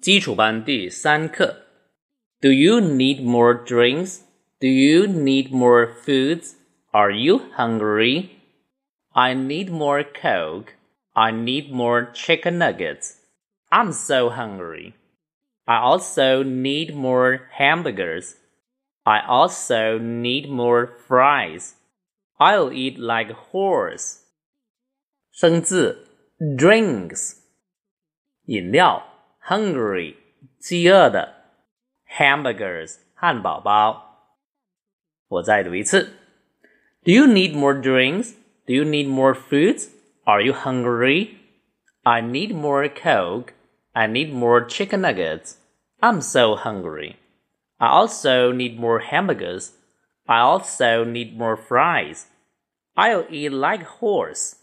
基础班第三课。Do you need more drinks? Do you need more foods? Are you hungry? I need more Coke. I need more chicken nuggets. I'm so hungry. I also need more hamburgers. I also need more fries. I'll eat like a horse. 生字 drinks 饮料 hungry 饥饿的 hamburgers 汉堡包。我再读一次。Do you need more drinks? Do you need more foods? Are you hungry? I need more Coke. I need more chicken nuggets. I'm so hungry. I also need more hamburgers. I also need more fries. I'll eat like a horse.